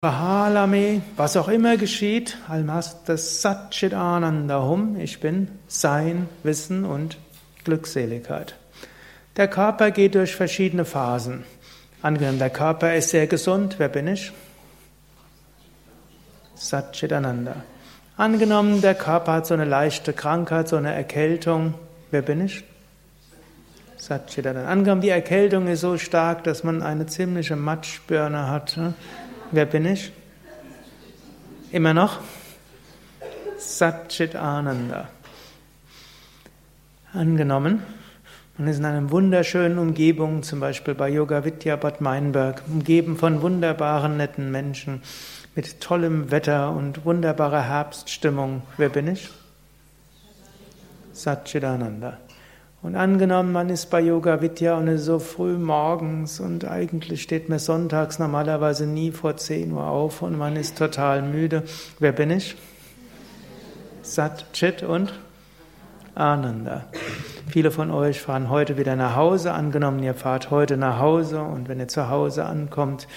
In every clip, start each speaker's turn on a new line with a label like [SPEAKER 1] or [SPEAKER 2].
[SPEAKER 1] Prahalame, was auch immer geschieht, das Satchit Ananda Hum, ich bin Sein, Wissen und Glückseligkeit. Der Körper geht durch verschiedene Phasen. Angenommen, der Körper ist sehr gesund, wer bin ich? Satchit Ananda. Angenommen, der Körper hat so eine leichte Krankheit, so eine Erkältung, wer bin ich? Satchit Ananda. Angenommen, die Erkältung ist so stark, dass man eine ziemliche Matschbirne hat. Ne? Wer bin ich? Immer noch? Satchit Ananda. Angenommen, man ist in einer wunderschönen Umgebung, zum Beispiel bei Yoga Vidya Bad Meinberg, umgeben von wunderbaren, netten Menschen, mit tollem Wetter und wunderbarer Herbststimmung. Wer bin ich? Satchidananda. Und angenommen, man ist bei Yoga Vidya und ist so früh morgens und eigentlich steht man sonntags normalerweise nie vor 10 Uhr auf und man ist total müde. Wer bin ich? Sat, Chit und Ananda. Viele von euch fahren heute wieder nach Hause. Angenommen, ihr fahrt heute nach Hause und wenn ihr zu Hause ankommt,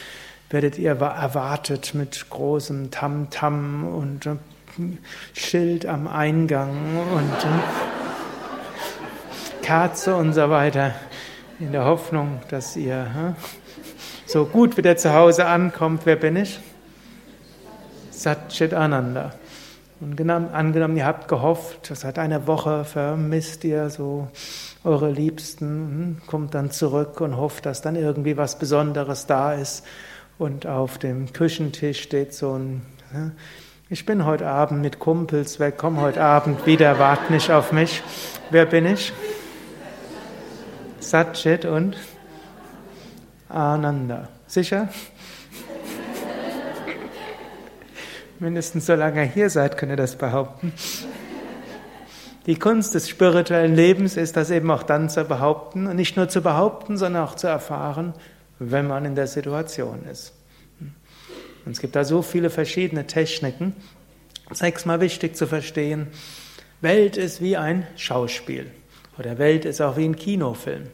[SPEAKER 1] werdet ihr erwartet mit großem Tamtam -Tam und Schild am Eingang und Kerze und so weiter, in der Hoffnung, dass ihr hm, so gut wieder zu Hause ankommt. Wer bin ich? Satchit Ananda. Und angenommen, ihr habt gehofft, seit einer Woche vermisst ihr so eure Liebsten, hm, kommt dann zurück und hofft, dass dann irgendwie was Besonderes da ist. Und auf dem Küchentisch steht so ein, hm, ich bin heute Abend mit Kumpels weg, komm heute Abend wieder, wart nicht auf mich. Wer bin ich? Satchit und Ananda. Sicher? Mindestens solange ihr hier seid, könnt ihr das behaupten. Die Kunst des spirituellen Lebens ist das eben auch dann zu behaupten und nicht nur zu behaupten, sondern auch zu erfahren, wenn man in der Situation ist. Und es gibt da so viele verschiedene Techniken. Sechs mal wichtig zu verstehen, Welt ist wie ein Schauspiel. Oder Welt ist auch wie ein Kinofilm.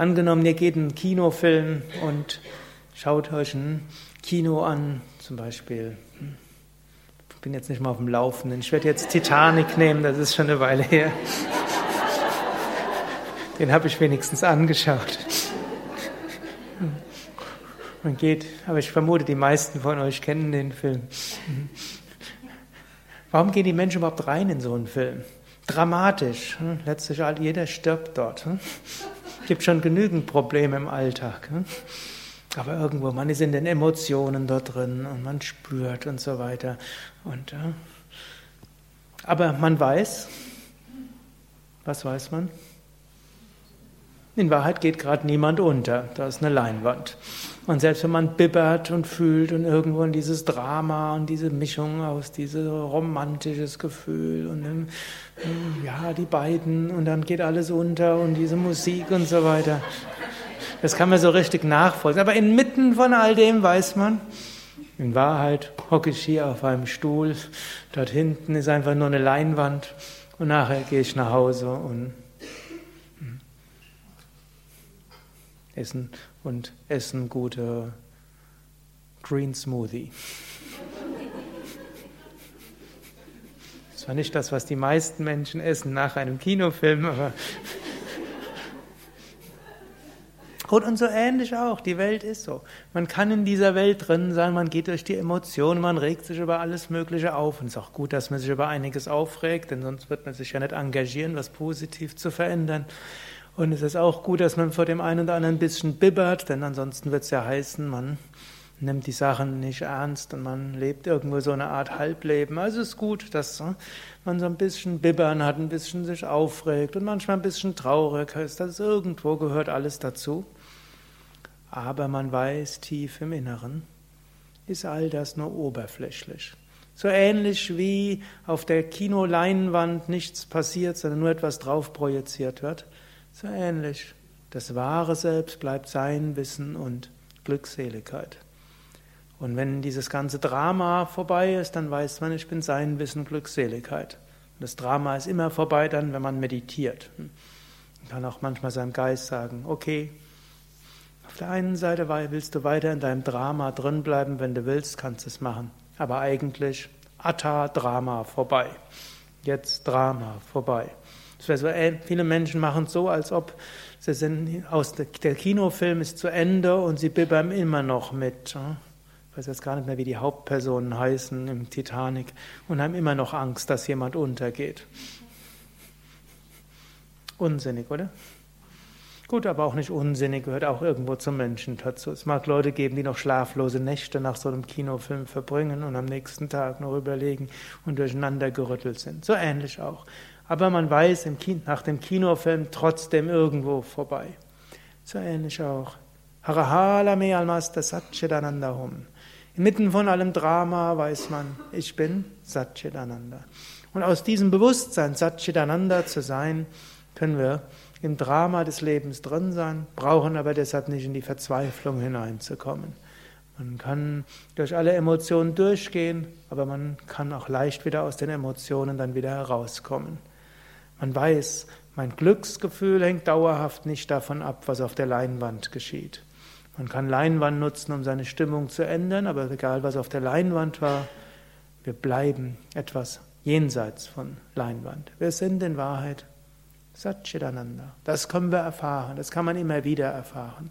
[SPEAKER 1] Angenommen, ihr geht in einen Kinofilm und schaut euch ein Kino an, zum Beispiel. Hm, ich bin jetzt nicht mal auf dem Laufenden. Ich werde jetzt Titanic nehmen, das ist schon eine Weile her. Den habe ich wenigstens angeschaut. Man geht, aber ich vermute, die meisten von euch kennen den Film. Warum gehen die Menschen überhaupt rein in so einen Film? Dramatisch. Hm? Letztlich jeder stirbt dort. Hm? Gibt schon genügend Probleme im Alltag. Hm? Aber irgendwo, man ist in den Emotionen dort drin und man spürt und so weiter. Und. Aber man weiß, was weiß man? In Wahrheit geht gerade niemand unter. Da ist eine Leinwand. Und selbst wenn man bibbert und fühlt und irgendwo in dieses Drama und diese Mischung aus dieses romantisches Gefühl und ähm, ja, die beiden und dann geht alles unter und diese Musik und so weiter. Das kann man so richtig nachvollziehen. Aber inmitten von all dem weiß man, in Wahrheit hocke ich hier auf einem Stuhl, dort hinten ist einfach nur eine Leinwand und nachher gehe ich nach Hause und essen und essen gute Green Smoothie. Das war nicht das, was die meisten Menschen essen nach einem Kinofilm, aber und, und so ähnlich auch. Die Welt ist so. Man kann in dieser Welt drin sein, man geht durch die Emotionen, man regt sich über alles Mögliche auf. Und es ist auch gut, dass man sich über einiges aufregt, denn sonst wird man sich ja nicht engagieren, was positiv zu verändern. Und es ist auch gut, dass man vor dem einen oder anderen ein bisschen bibbert, denn ansonsten wird es ja heißen, man nimmt die Sachen nicht ernst und man lebt irgendwo so eine Art Halbleben. Also es ist gut, dass äh, man so ein bisschen bibbern hat, ein bisschen sich aufregt und manchmal ein bisschen traurig ist. Das ist irgendwo gehört alles dazu. Aber man weiß tief im Inneren, ist all das nur oberflächlich. So ähnlich wie auf der Kinoleinwand nichts passiert, sondern nur etwas drauf projiziert wird. So ähnlich. Das wahre Selbst bleibt sein Wissen und Glückseligkeit. Und wenn dieses ganze Drama vorbei ist, dann weiß man, ich bin sein Wissen, Glückseligkeit. Und das Drama ist immer vorbei dann, wenn man meditiert. Man kann auch manchmal seinem Geist sagen, okay, Auf der einen Seite willst du weiter in deinem Drama drinbleiben, wenn du willst, kannst du es machen. Aber eigentlich Atta Drama vorbei. Jetzt Drama vorbei. Das ey, viele Menschen machen es so, als ob sie sind aus der, der, Kinofilm ist zu Ende und sie bibbern immer noch mit. Ich weiß jetzt gar nicht mehr, wie die Hauptpersonen heißen im Titanic und haben immer noch Angst, dass jemand untergeht. Unsinnig, oder? Gut, aber auch nicht unsinnig, gehört auch irgendwo zum Menschen dazu. Es mag Leute geben, die noch schlaflose Nächte nach so einem Kinofilm verbringen und am nächsten Tag noch überlegen und durcheinander gerüttelt sind. So ähnlich auch. Aber man weiß nach dem Kinofilm trotzdem irgendwo vorbei. So ähnlich auch. Harahala me almaster satchidanandahum. Inmitten von allem Drama weiß man, ich bin Satchitananda. Und aus diesem Bewusstsein, Satchitananda zu sein, können wir im Drama des Lebens drin sein, brauchen aber deshalb nicht in die Verzweiflung hineinzukommen. Man kann durch alle Emotionen durchgehen, aber man kann auch leicht wieder aus den Emotionen dann wieder herauskommen. Man weiß, mein Glücksgefühl hängt dauerhaft nicht davon ab, was auf der Leinwand geschieht. Man kann Leinwand nutzen, um seine Stimmung zu ändern, aber egal was auf der Leinwand war, wir bleiben etwas jenseits von Leinwand. Wir sind in Wahrheit Satchitananda. Das können wir erfahren, das kann man immer wieder erfahren.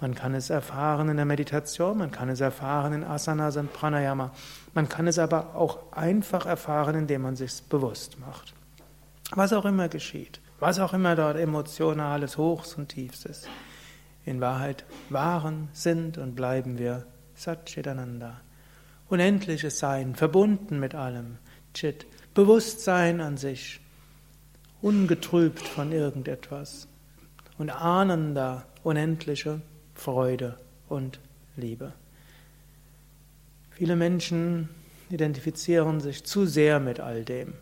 [SPEAKER 1] Man kann es erfahren in der Meditation, man kann es erfahren in Asanas und Pranayama, man kann es aber auch einfach erfahren, indem man sich bewusst macht. Was auch immer geschieht, was auch immer dort emotionales Hochs und Tiefs ist. In Wahrheit waren, sind und bleiben wir Satchitananda. Unendliches Sein, verbunden mit allem. Chit, Bewusstsein an sich, ungetrübt von irgendetwas und ahnender unendliche Freude und Liebe. Viele Menschen identifizieren sich zu sehr mit all dem.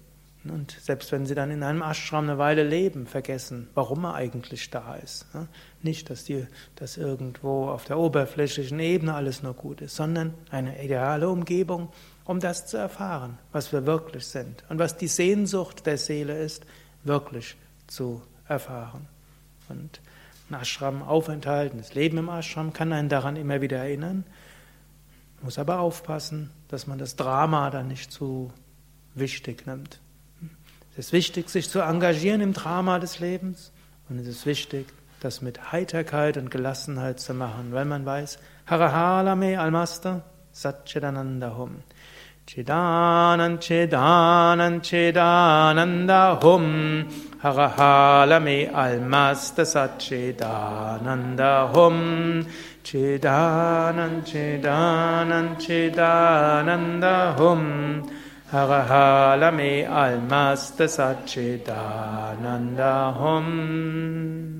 [SPEAKER 1] Und selbst wenn sie dann in einem Ashram eine Weile leben, vergessen, warum er eigentlich da ist. Nicht, dass, die, dass irgendwo auf der oberflächlichen Ebene alles nur gut ist, sondern eine ideale Umgebung, um das zu erfahren, was wir wirklich sind und was die Sehnsucht der Seele ist, wirklich zu erfahren. Und ein Ashram-Aufenthalt, das Leben im Ashram kann einen daran immer wieder erinnern, muss aber aufpassen, dass man das Drama dann nicht zu wichtig nimmt. Es ist wichtig, sich zu engagieren im Drama des Lebens. Und es ist wichtig, das mit Heiterkeit und Gelassenheit zu machen, weil man weiß, Harahalame Almaster Satchidananda Hum. Chidanan Chidanan Chidananda Hum Harahalame Almasta Satchidananda Hum Chidanan Chidanan Chidananda Hum Harahalame Almasta Satchidananda Hum